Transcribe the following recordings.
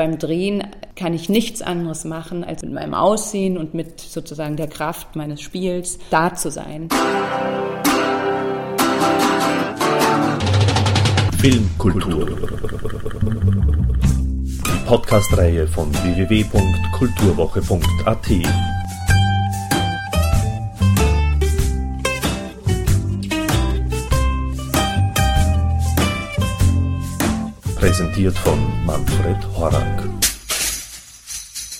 beim Drehen kann ich nichts anderes machen, als mit meinem Aussehen und mit sozusagen der Kraft meines Spiels da zu sein. Filmkultur. Die Podcast-Reihe von www.kulturwoche.at. Präsentiert von Manfred Horak.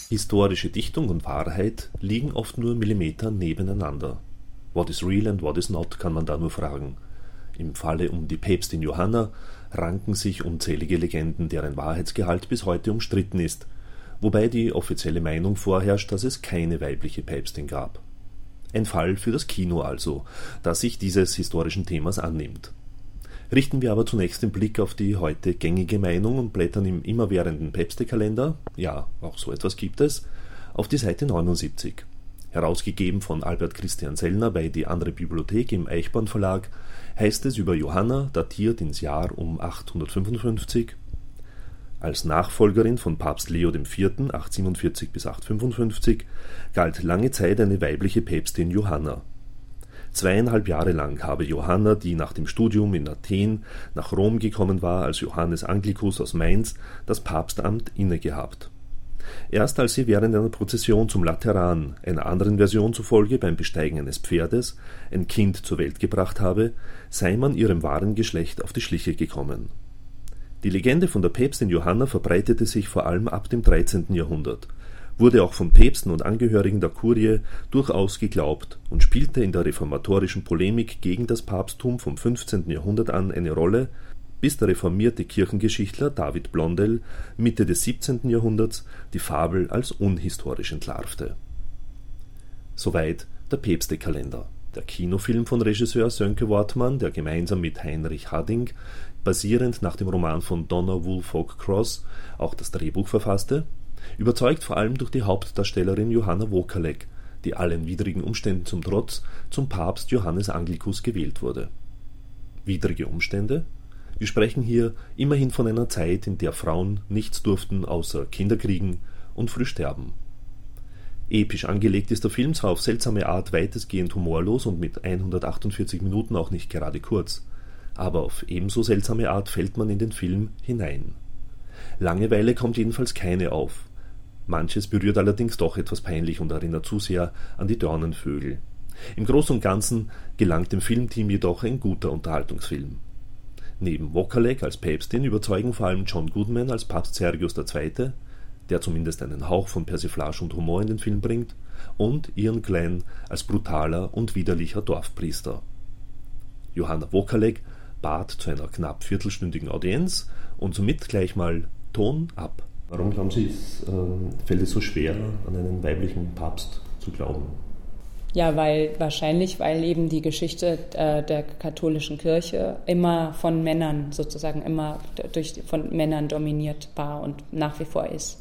Historische Dichtung und Wahrheit liegen oft nur Millimeter nebeneinander. What is real and what is not, kann man da nur fragen. Im Falle um die Päpstin Johanna ranken sich unzählige Legenden, deren Wahrheitsgehalt bis heute umstritten ist, wobei die offizielle Meinung vorherrscht, dass es keine weibliche Päpstin gab. Ein Fall für das Kino also, das sich dieses historischen Themas annimmt. Richten wir aber zunächst den Blick auf die heute gängige Meinung und blättern im immerwährenden Päpstekalender, ja, auch so etwas gibt es, auf die Seite 79. Herausgegeben von Albert Christian Sellner bei Die andere Bibliothek im Eichborn Verlag, heißt es über Johanna, datiert ins Jahr um 855, als Nachfolgerin von Papst Leo IV. 847 bis 855 galt lange Zeit eine weibliche Päpstin Johanna. Zweieinhalb Jahre lang habe Johanna, die nach dem Studium in Athen nach Rom gekommen war, als Johannes Anglicus aus Mainz das Papstamt innegehabt. Erst als sie während einer Prozession zum Lateran, einer anderen Version zufolge beim Besteigen eines Pferdes, ein Kind zur Welt gebracht habe, sei man ihrem wahren Geschlecht auf die Schliche gekommen. Die Legende von der Päpstin Johanna verbreitete sich vor allem ab dem 13. Jahrhundert wurde auch von Päpsten und Angehörigen der Kurie durchaus geglaubt und spielte in der reformatorischen Polemik gegen das Papsttum vom 15. Jahrhundert an eine Rolle, bis der reformierte Kirchengeschichtler David Blondel Mitte des 17. Jahrhunderts die Fabel als unhistorisch entlarvte. Soweit der Päpstekalender. Der Kinofilm von Regisseur Sönke Wortmann, der gemeinsam mit Heinrich Hadding, basierend nach dem Roman von Donna Woolfolk Cross, auch das Drehbuch verfasste, überzeugt vor allem durch die Hauptdarstellerin Johanna Wokalek, die allen widrigen Umständen zum Trotz zum Papst Johannes Anglicus gewählt wurde. Widrige Umstände? Wir sprechen hier immerhin von einer Zeit, in der Frauen nichts durften außer Kinder kriegen und früh sterben. Episch angelegt ist der Film zwar auf seltsame Art weitestgehend humorlos und mit 148 Minuten auch nicht gerade kurz, aber auf ebenso seltsame Art fällt man in den Film hinein. Langeweile kommt jedenfalls keine auf, Manches berührt allerdings doch etwas peinlich und erinnert zu sehr an die Dornenvögel. Im Großen und Ganzen gelangt dem Filmteam jedoch ein guter Unterhaltungsfilm. Neben Wokalek als Päpstin überzeugen vor allem John Goodman als Papst Sergius II., der zumindest einen Hauch von Persiflage und Humor in den Film bringt, und Ian Glenn als brutaler und widerlicher Dorfpriester. Johanna Wokalek bat zu einer knapp viertelstündigen Audienz und somit gleich mal Ton ab. Warum glauben Sie, es, äh, fällt es so schwer, an einen weiblichen Papst zu glauben? Ja, weil wahrscheinlich, weil eben die Geschichte äh, der katholischen Kirche immer von Männern sozusagen immer durch von Männern dominiert war und nach wie vor ist.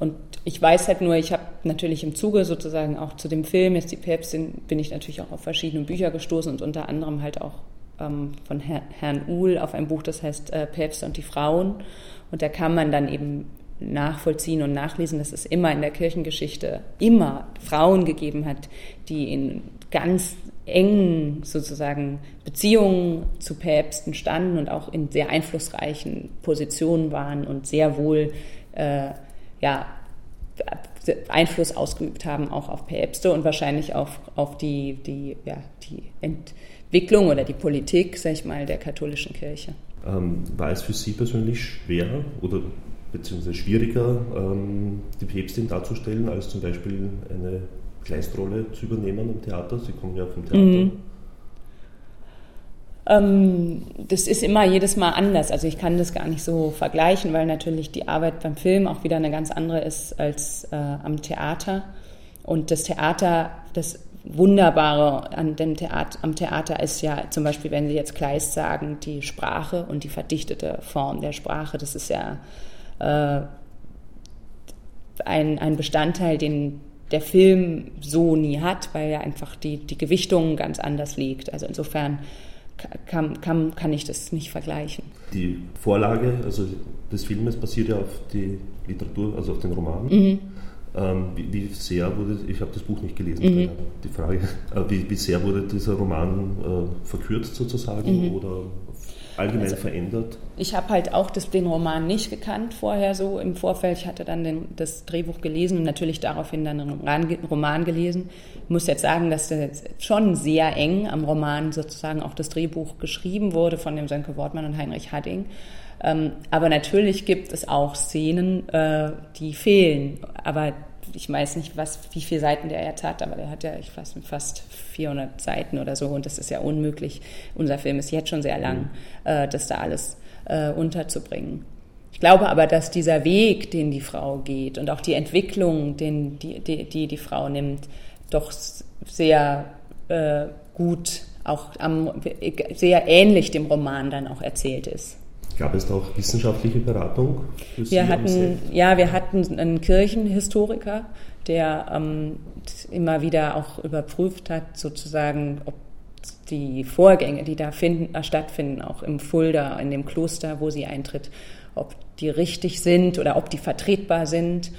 Und ich weiß halt nur, ich habe natürlich im Zuge sozusagen auch zu dem Film, jetzt die Päpstin, bin ich natürlich auch auf verschiedene Bücher gestoßen und unter anderem halt auch ähm, von Her Herrn Uhl auf ein Buch, das heißt äh, Päpste und die Frauen. Und da kann man dann eben nachvollziehen und nachlesen, dass es immer in der Kirchengeschichte immer Frauen gegeben hat, die in ganz engen sozusagen Beziehungen zu Päpsten standen und auch in sehr einflussreichen Positionen waren und sehr wohl äh, ja, Einfluss ausgeübt haben auch auf Päpste und wahrscheinlich auch auf die, die, ja, die Entwicklung oder die Politik, sag ich mal, der katholischen Kirche. Ähm, war es für Sie persönlich schwerer oder beziehungsweise schwieriger, ähm, die Päpstin darzustellen, als zum Beispiel eine Kleinstrolle zu übernehmen im Theater? Sie kommen ja vom Theater. Mhm. Ähm, das ist immer jedes Mal anders. Also ich kann das gar nicht so vergleichen, weil natürlich die Arbeit beim Film auch wieder eine ganz andere ist als äh, am Theater. Und das Theater, das Wunderbare an dem Theater, am Theater ist ja zum Beispiel, wenn Sie jetzt Kleist sagen, die Sprache und die verdichtete Form der Sprache. Das ist ja äh, ein, ein Bestandteil, den der Film so nie hat, weil ja einfach die, die Gewichtung ganz anders liegt. Also insofern kann, kann, kann ich das nicht vergleichen. Die Vorlage also des Filmes basiert ja auf die Literatur, also auf den Roman. Mhm. Ähm, wie, wie, sehr wurde, ich habe das Buch nicht gelesen, mhm. die Frage, äh, wie, wie, sehr wurde dieser Roman äh, verkürzt sozusagen mhm. oder allgemein also, verändert? Ich habe halt auch das, den Roman nicht gekannt vorher so im Vorfeld. Ich hatte dann den, das Drehbuch gelesen und natürlich daraufhin dann den Roman gelesen. Ich muss jetzt sagen, dass das schon sehr eng am Roman sozusagen auch das Drehbuch geschrieben wurde von dem Sönke Wortmann und Heinrich Hadding. Ähm, aber natürlich gibt es auch Szenen, äh, die fehlen. Aber ich weiß nicht, was, wie viele Seiten der jetzt hat, aber der hat ja, ich weiß nicht, fast 400 Seiten oder so und das ist ja unmöglich. Unser Film ist jetzt schon sehr lang, mhm. äh, das da alles äh, unterzubringen. Ich glaube aber, dass dieser Weg, den die Frau geht und auch die Entwicklung, den, die, die, die die Frau nimmt, doch sehr äh, gut, auch am, sehr ähnlich dem Roman dann auch erzählt ist. Gab es da auch wissenschaftliche Beratung? wir hatten, ja, wir hatten einen Kirchenhistoriker, der ähm, immer wieder auch überprüft hat, sozusagen, ob die Vorgänge, die da finden, äh, stattfinden, auch im Fulda, in dem Kloster, wo sie eintritt, ob die richtig sind oder ob die vertretbar sind.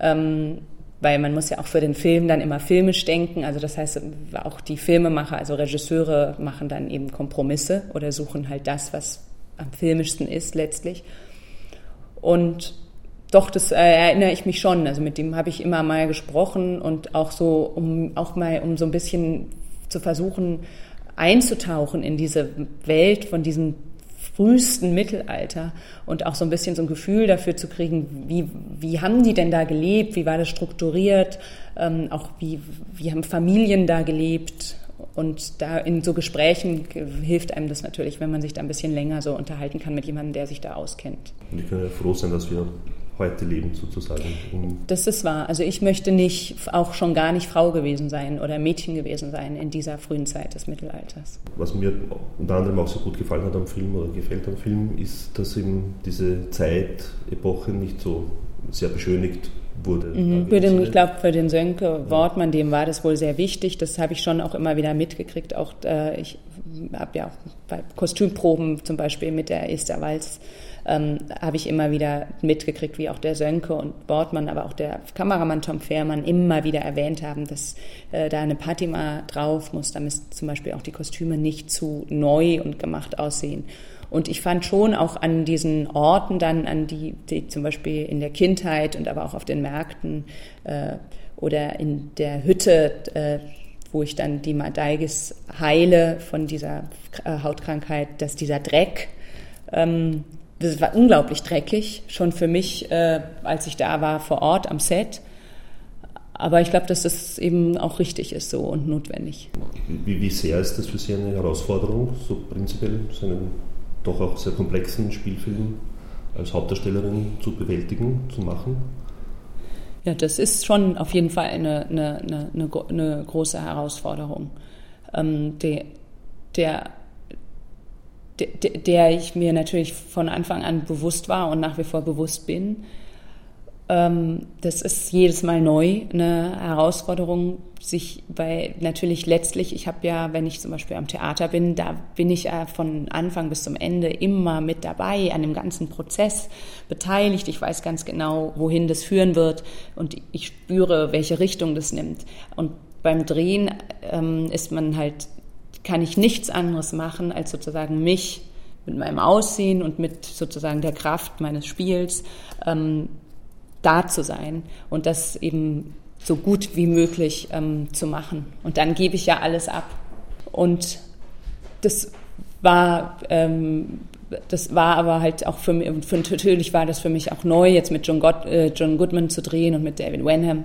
Ähm, weil man muss ja auch für den Film dann immer filmisch denken. Also das heißt, auch die Filmemacher, also Regisseure machen dann eben Kompromisse oder suchen halt das, was am filmischsten ist letztlich. Und doch, das äh, erinnere ich mich schon. Also mit dem habe ich immer mal gesprochen und auch so, um auch mal, um so ein bisschen zu versuchen, einzutauchen in diese Welt von diesem frühesten Mittelalter und auch so ein bisschen so ein Gefühl dafür zu kriegen, wie, wie haben die denn da gelebt, wie war das strukturiert, ähm, auch wie, wie haben Familien da gelebt und da in so Gesprächen hilft einem das natürlich, wenn man sich da ein bisschen länger so unterhalten kann mit jemandem, der sich da auskennt. Und ich kann ja froh sein, dass wir heute leben sozusagen. Das ist wahr. Also ich möchte nicht, auch schon gar nicht Frau gewesen sein oder Mädchen gewesen sein in dieser frühen Zeit des Mittelalters. Was mir unter anderem auch so gut gefallen hat am Film oder gefällt am Film, ist, dass eben diese Zeit, Epoche nicht so sehr beschönigt wurde. Mhm. Für den, ich glaube, für den Sönke Wortmann, dem war das wohl sehr wichtig. Das habe ich schon auch immer wieder mitgekriegt. Auch äh, ich habe ja auch bei Kostümproben zum Beispiel mit der Esther Walz ähm, habe ich immer wieder mitgekriegt, wie auch der Sönke und Wortmann, aber auch der Kameramann Tom Fehrmann immer wieder erwähnt haben, dass äh, da eine Patima drauf muss, damit zum Beispiel auch die Kostüme nicht zu neu und gemacht aussehen. Und ich fand schon auch an diesen Orten dann, an die, die zum Beispiel in der Kindheit und aber auch auf den Märkten äh, oder in der Hütte, äh, wo ich dann die Madaigis heile von dieser äh, Hautkrankheit, dass dieser Dreck, ähm, das war unglaublich dreckig, schon für mich, äh, als ich da war vor Ort am Set. Aber ich glaube, dass das eben auch richtig ist so und notwendig. Wie, wie sehr ist das für Sie eine Herausforderung, so prinzipiell so doch auch sehr komplexen Spielfilm als Hauptdarstellerin zu bewältigen, zu machen? Ja, das ist schon auf jeden Fall eine, eine, eine, eine große Herausforderung, ähm, der, der, der, der ich mir natürlich von Anfang an bewusst war und nach wie vor bewusst bin. Ähm, das ist jedes Mal neu eine Herausforderung, sich, weil natürlich letztlich, ich habe ja, wenn ich zum Beispiel am Theater bin, da bin ich ja von Anfang bis zum Ende immer mit dabei, an dem ganzen Prozess beteiligt. Ich weiß ganz genau, wohin das führen wird und ich spüre, welche Richtung das nimmt. Und beim Drehen ähm, ist man halt, kann ich nichts anderes machen, als sozusagen mich mit meinem Aussehen und mit sozusagen der Kraft meines Spiels ähm, da zu sein und das eben so gut wie möglich ähm, zu machen. Und dann gebe ich ja alles ab. Und das war, ähm, das war aber halt auch für mich, für, natürlich war das für mich auch neu, jetzt mit John, God, äh, John Goodman zu drehen und mit David Wenham.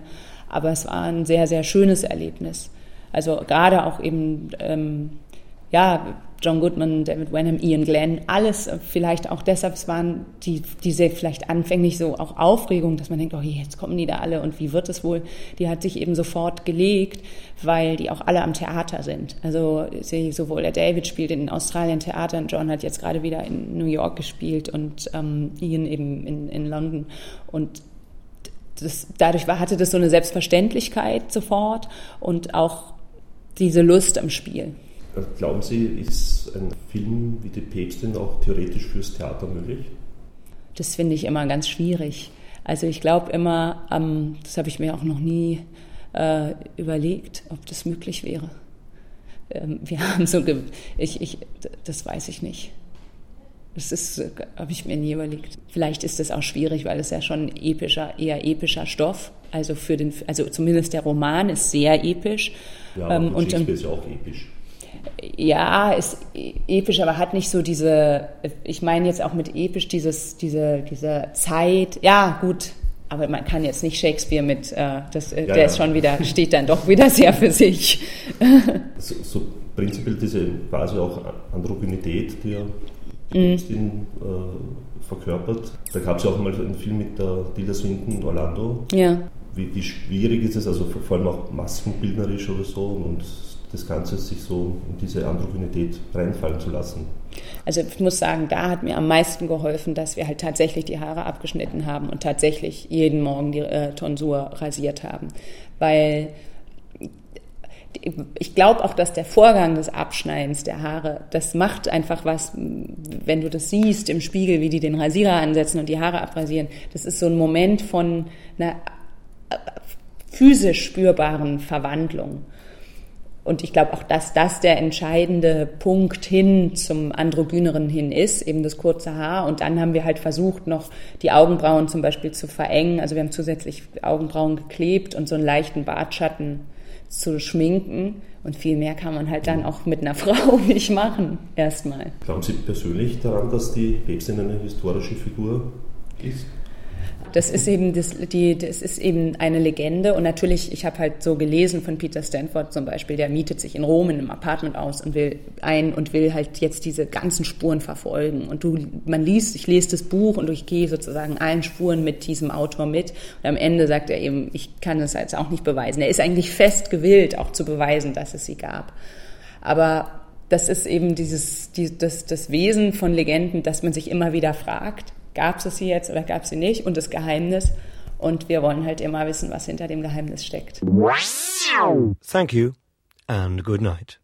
Aber es war ein sehr, sehr schönes Erlebnis. Also gerade auch eben, ähm, ja, John Goodman, David Wenham, Ian Glenn, alles vielleicht auch deshalb, es waren die, diese vielleicht anfänglich so auch Aufregung, dass man denkt, oh, jetzt kommen die da alle und wie wird es wohl? Die hat sich eben sofort gelegt, weil die auch alle am Theater sind. Also sowohl der David spielt in Australien Theater und John hat jetzt gerade wieder in New York gespielt und ähm, Ian eben in, in London und das, dadurch war, hatte das so eine Selbstverständlichkeit sofort und auch diese Lust am Spiel. Glauben Sie, ist ein Film wie Die Päpstin auch theoretisch fürs Theater möglich? Das finde ich immer ganz schwierig. Also ich glaube immer, ähm, das habe ich mir auch noch nie äh, überlegt, ob das möglich wäre. Ähm, wir haben so, ich, ich, das weiß ich nicht. Das ist, habe ich mir nie überlegt. Vielleicht ist das auch schwierig, weil es ja schon epischer, eher epischer Stoff. Also für den, also zumindest der Roman ist sehr episch. Ja, ähm, und ist ja auch episch. Ja, ist episch, aber hat nicht so diese, ich meine jetzt auch mit episch dieses, diese, diese Zeit. Ja, gut, aber man kann jetzt nicht Shakespeare mit, äh, das, äh, ja, der ja. ist schon wieder, steht dann doch wieder sehr für sich. so, so prinzipiell diese quasi auch Androgynität, die ja mhm. äh, verkörpert. Da gab es ja auch mal einen Film mit der Tilda Swinton Orlando. Ja. Wie, wie, schwierig ist es, also vor allem auch maskenbildnerisch oder so und das Ganze sich so in diese Androgynität reinfallen zu lassen. Also ich muss sagen, da hat mir am meisten geholfen, dass wir halt tatsächlich die Haare abgeschnitten haben und tatsächlich jeden Morgen die äh, Tonsur rasiert haben. Weil ich glaube auch, dass der Vorgang des Abschneidens der Haare, das macht einfach was, wenn du das siehst im Spiegel, wie die den Rasierer ansetzen und die Haare abrasieren. Das ist so ein Moment von einer äh, physisch spürbaren Verwandlung. Und ich glaube auch, dass das der entscheidende Punkt hin zum Androgyneren hin ist, eben das kurze Haar. Und dann haben wir halt versucht, noch die Augenbrauen zum Beispiel zu verengen. Also wir haben zusätzlich Augenbrauen geklebt und so einen leichten Bartschatten zu schminken. Und viel mehr kann man halt dann auch mit einer Frau nicht machen, erstmal. Glauben Sie persönlich daran, dass die Päpstin eine historische Figur ist? Das ist eben das, die, das ist eben eine Legende und natürlich, ich habe halt so gelesen von Peter Stanford zum Beispiel, der mietet sich in Rom in einem Apartment aus und will ein und will halt jetzt diese ganzen Spuren verfolgen und du, man liest, ich lese das Buch und ich gehe sozusagen allen Spuren mit diesem Autor mit und am Ende sagt er eben, ich kann das jetzt auch nicht beweisen. Er ist eigentlich fest gewillt, auch zu beweisen, dass es sie gab. Aber das ist eben dieses, die, das, das Wesen von Legenden, dass man sich immer wieder fragt, gab es sie jetzt oder gab es sie nicht und das Geheimnis. Und wir wollen halt immer wissen, was hinter dem Geheimnis steckt. Thank you and good night.